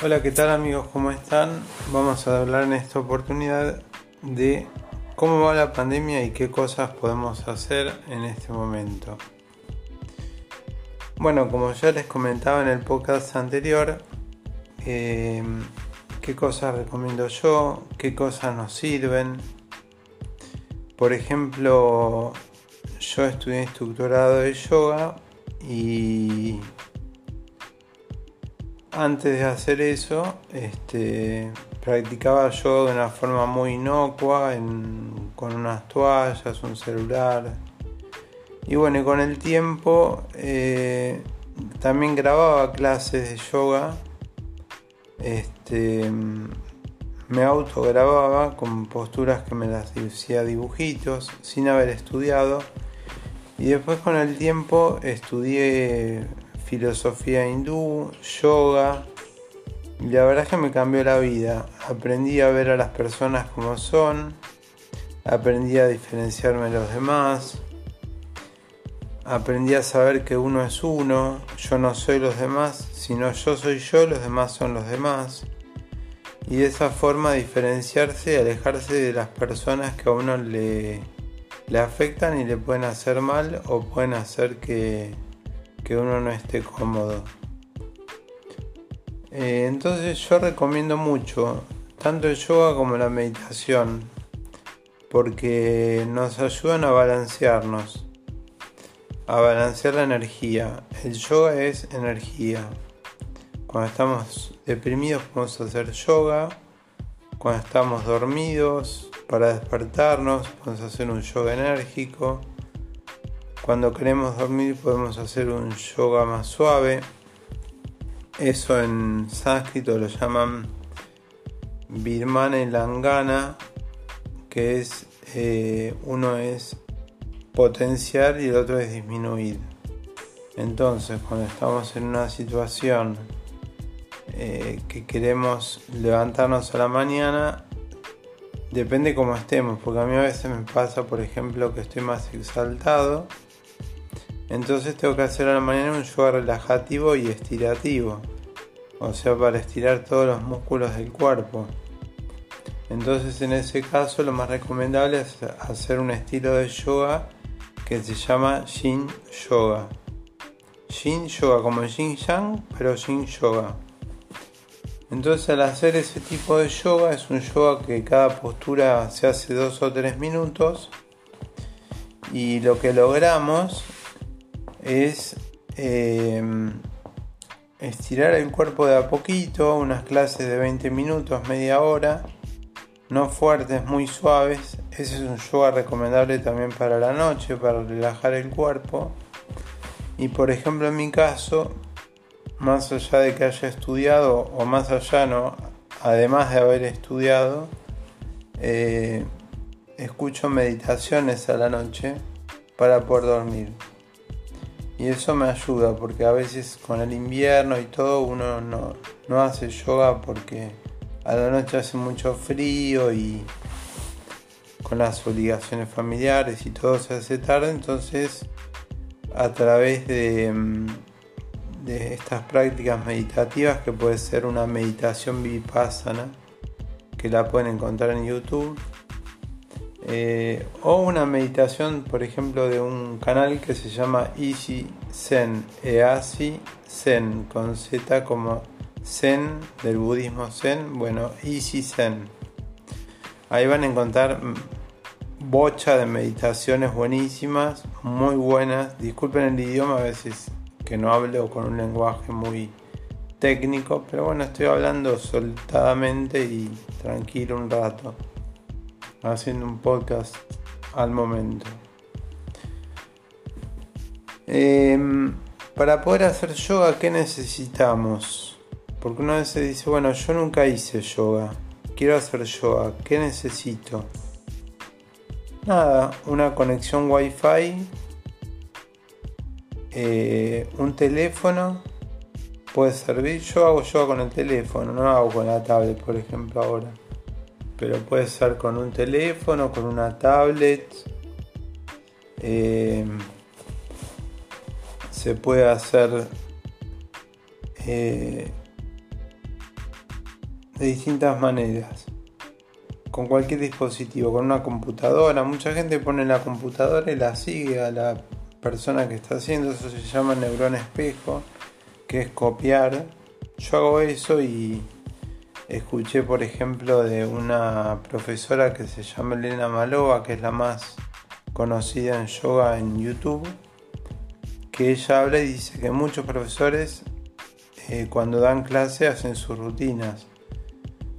Hola, ¿qué tal amigos? ¿Cómo están? Vamos a hablar en esta oportunidad de cómo va la pandemia y qué cosas podemos hacer en este momento. Bueno, como ya les comentaba en el podcast anterior, eh, qué cosas recomiendo yo, qué cosas nos sirven. Por ejemplo, yo estudié instructorado de yoga y antes de hacer eso, este, practicaba yo de una forma muy inocua, con unas toallas, un celular. Y bueno, con el tiempo eh, también grababa clases de yoga. Este, me autogrababa con posturas que me las hacía dibujitos, sin haber estudiado. Y después con el tiempo estudié filosofía hindú, yoga. La verdad es que me cambió la vida. Aprendí a ver a las personas como son. Aprendí a diferenciarme de los demás. Aprendí a saber que uno es uno. Yo no soy los demás, sino yo soy yo, los demás son los demás. Y de esa forma diferenciarse y alejarse de las personas que a uno le, le afectan y le pueden hacer mal o pueden hacer que, que uno no esté cómodo. Eh, entonces yo recomiendo mucho, tanto el yoga como la meditación, porque nos ayudan a balancearnos, a balancear la energía. El yoga es energía. Cuando estamos deprimidos podemos hacer yoga, cuando estamos dormidos, para despertarnos podemos hacer un yoga enérgico. Cuando queremos dormir podemos hacer un yoga más suave. Eso en sánscrito lo llaman Birmana y Langana, que es eh, uno es potenciar y el otro es disminuir. Entonces, cuando estamos en una situación eh, que queremos levantarnos a la mañana, depende cómo estemos, porque a mí a veces me pasa, por ejemplo, que estoy más exaltado entonces tengo que hacer a la mañana un yoga relajativo y estirativo. O sea, para estirar todos los músculos del cuerpo. Entonces en ese caso lo más recomendable es hacer un estilo de yoga que se llama Yin Yoga. Yin Yoga como Yin Yang, pero Yin Yoga. Entonces al hacer ese tipo de yoga es un yoga que cada postura se hace dos o tres minutos y lo que logramos es eh, estirar el cuerpo de a poquito, unas clases de 20 minutos, media hora, no fuertes, muy suaves. Ese es un yoga recomendable también para la noche, para relajar el cuerpo. Y por ejemplo en mi caso, más allá de que haya estudiado, o más allá no, además de haber estudiado, eh, escucho meditaciones a la noche para poder dormir. Y eso me ayuda porque a veces con el invierno y todo uno no, hace yoga porque a la noche hace mucho frío y con las obligaciones familiares y todo se hace tarde. Entonces a través de, mm, de estas prácticas meditativas que puede ser una meditación vipassana que la pueden encontrar en YouTube eh, o una meditación, por ejemplo, de un canal que se llama Easy Zen, Easy Zen, con Z como Zen del budismo Zen, bueno, Easy Zen. Ahí van a encontrar bocha de meditaciones buenísimas, muy buenas. Disculpen el idioma a veces que no hablo con un lenguaje muy técnico, pero bueno, estoy hablando soltadamente y tranquilo un rato haciendo un podcast al momento. Em, para poder hacer yoga, ¿qué necesitamos? Porque una vez se dice, bueno, yo nunca hice yoga, quiero hacer yoga, ¿qué necesito? Nada, una conexión wifi, eh, un teléfono, puede servir. Yo hago yoga con el teléfono, no hago con la tablet, por ejemplo, ahora pero puede ser con un teléfono, con una tablet. Eh, se puede hacer eh, de distintas maneras. Con cualquier dispositivo, con una computadora. Mucha gente pone la computadora y la sigue a la persona que está haciendo. Eso se llama neurón espejo, que es copiar. Yo hago eso y escuché, por ejemplo, de una profesora que se llama Elena Malova, que es la más conocida en yoga en YouTube, que ella habla y dice que muchos profesores eh, cuando dan clase hacen sus rutinas.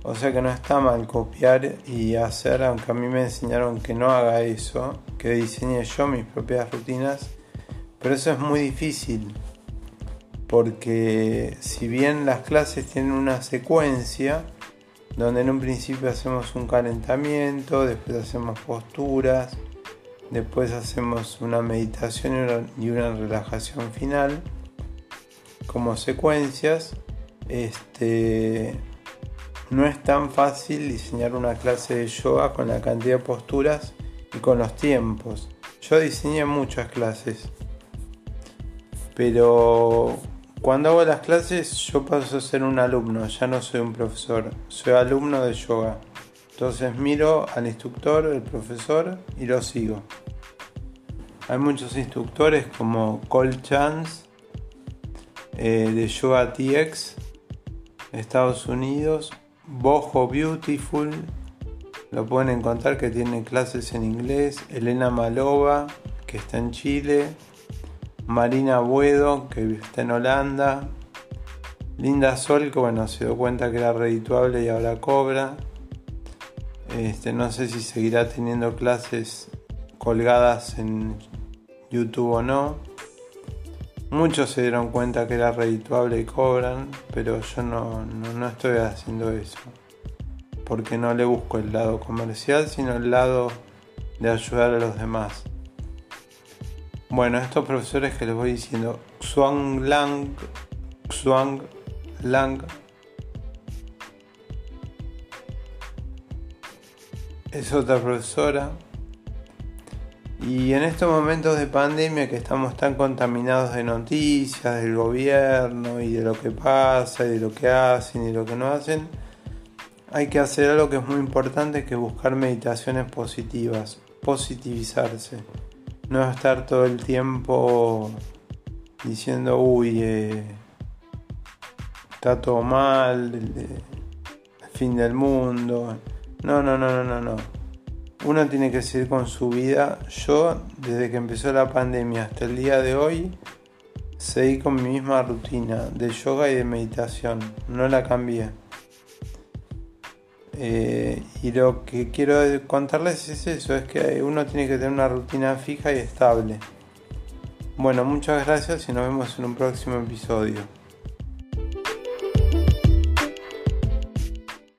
O sea que no está mal copiar y hacer, aunque a mí me enseñaron que no haga eso, que diseñe yo mis propias rutinas, pero eso es muy difícil, porque si bien las clases tienen una secuencia, donde en un principio hacemos un calentamiento, después hacemos posturas, después hacemos una meditación y una relajación final, como secuencias, este, no es tan fácil diseñar una clase de yoga con la cantidad de posturas y con los tiempos. Yo diseñé muchas clases, pero cuando hago las clases yo paso a ser un alumno, ya no soy un profesor, soy alumno de yoga. Entonces miro al instructor, el profesor y lo sigo. Hay muchos instructores como Cole Chance eh, de Yoga TX, Estados Unidos, Bojo Beautiful, lo pueden encontrar que tiene clases en inglés, Elena Malova, que está en Chile, Marina Buedo, que está en Holanda, Linda Sol, que bueno, se dio cuenta que era redituable y ahora cobra. Este, no sé si seguirá teniendo clases colgadas en YouTube o no. Muchos se dieron cuenta que era redituable y cobran, pero yo no, no, estoy haciendo eso. Porque no le busco el lado comercial, sino el lado de ayudar a los demás. Bueno, estos profesores que les voy diciendo, Xuan Lang, Xuan Lang, es otra profesora y en estos momentos de pandemia que estamos tan contaminados de noticias del gobierno y de lo que pasa y de lo que hacen y de lo que no hacen, hay que hacer algo que es muy importante, que buscar meditaciones positivas, positivizarse. No estar todo el tiempo diciendo, uy, eh, está todo mal, el fin del mundo. No, no, no, no, no, no uno tiene que seguir con su vida. Yo, desde que empezó la pandemia hasta el día de hoy, seguí con mi misma rutina de yoga y de meditación. No la cambié. Eh, y lo que quiero contarles es eso, es que uno tiene que tener una rutina fija y estable. Bueno, muchas gracias y nos vemos en un próximo episodio.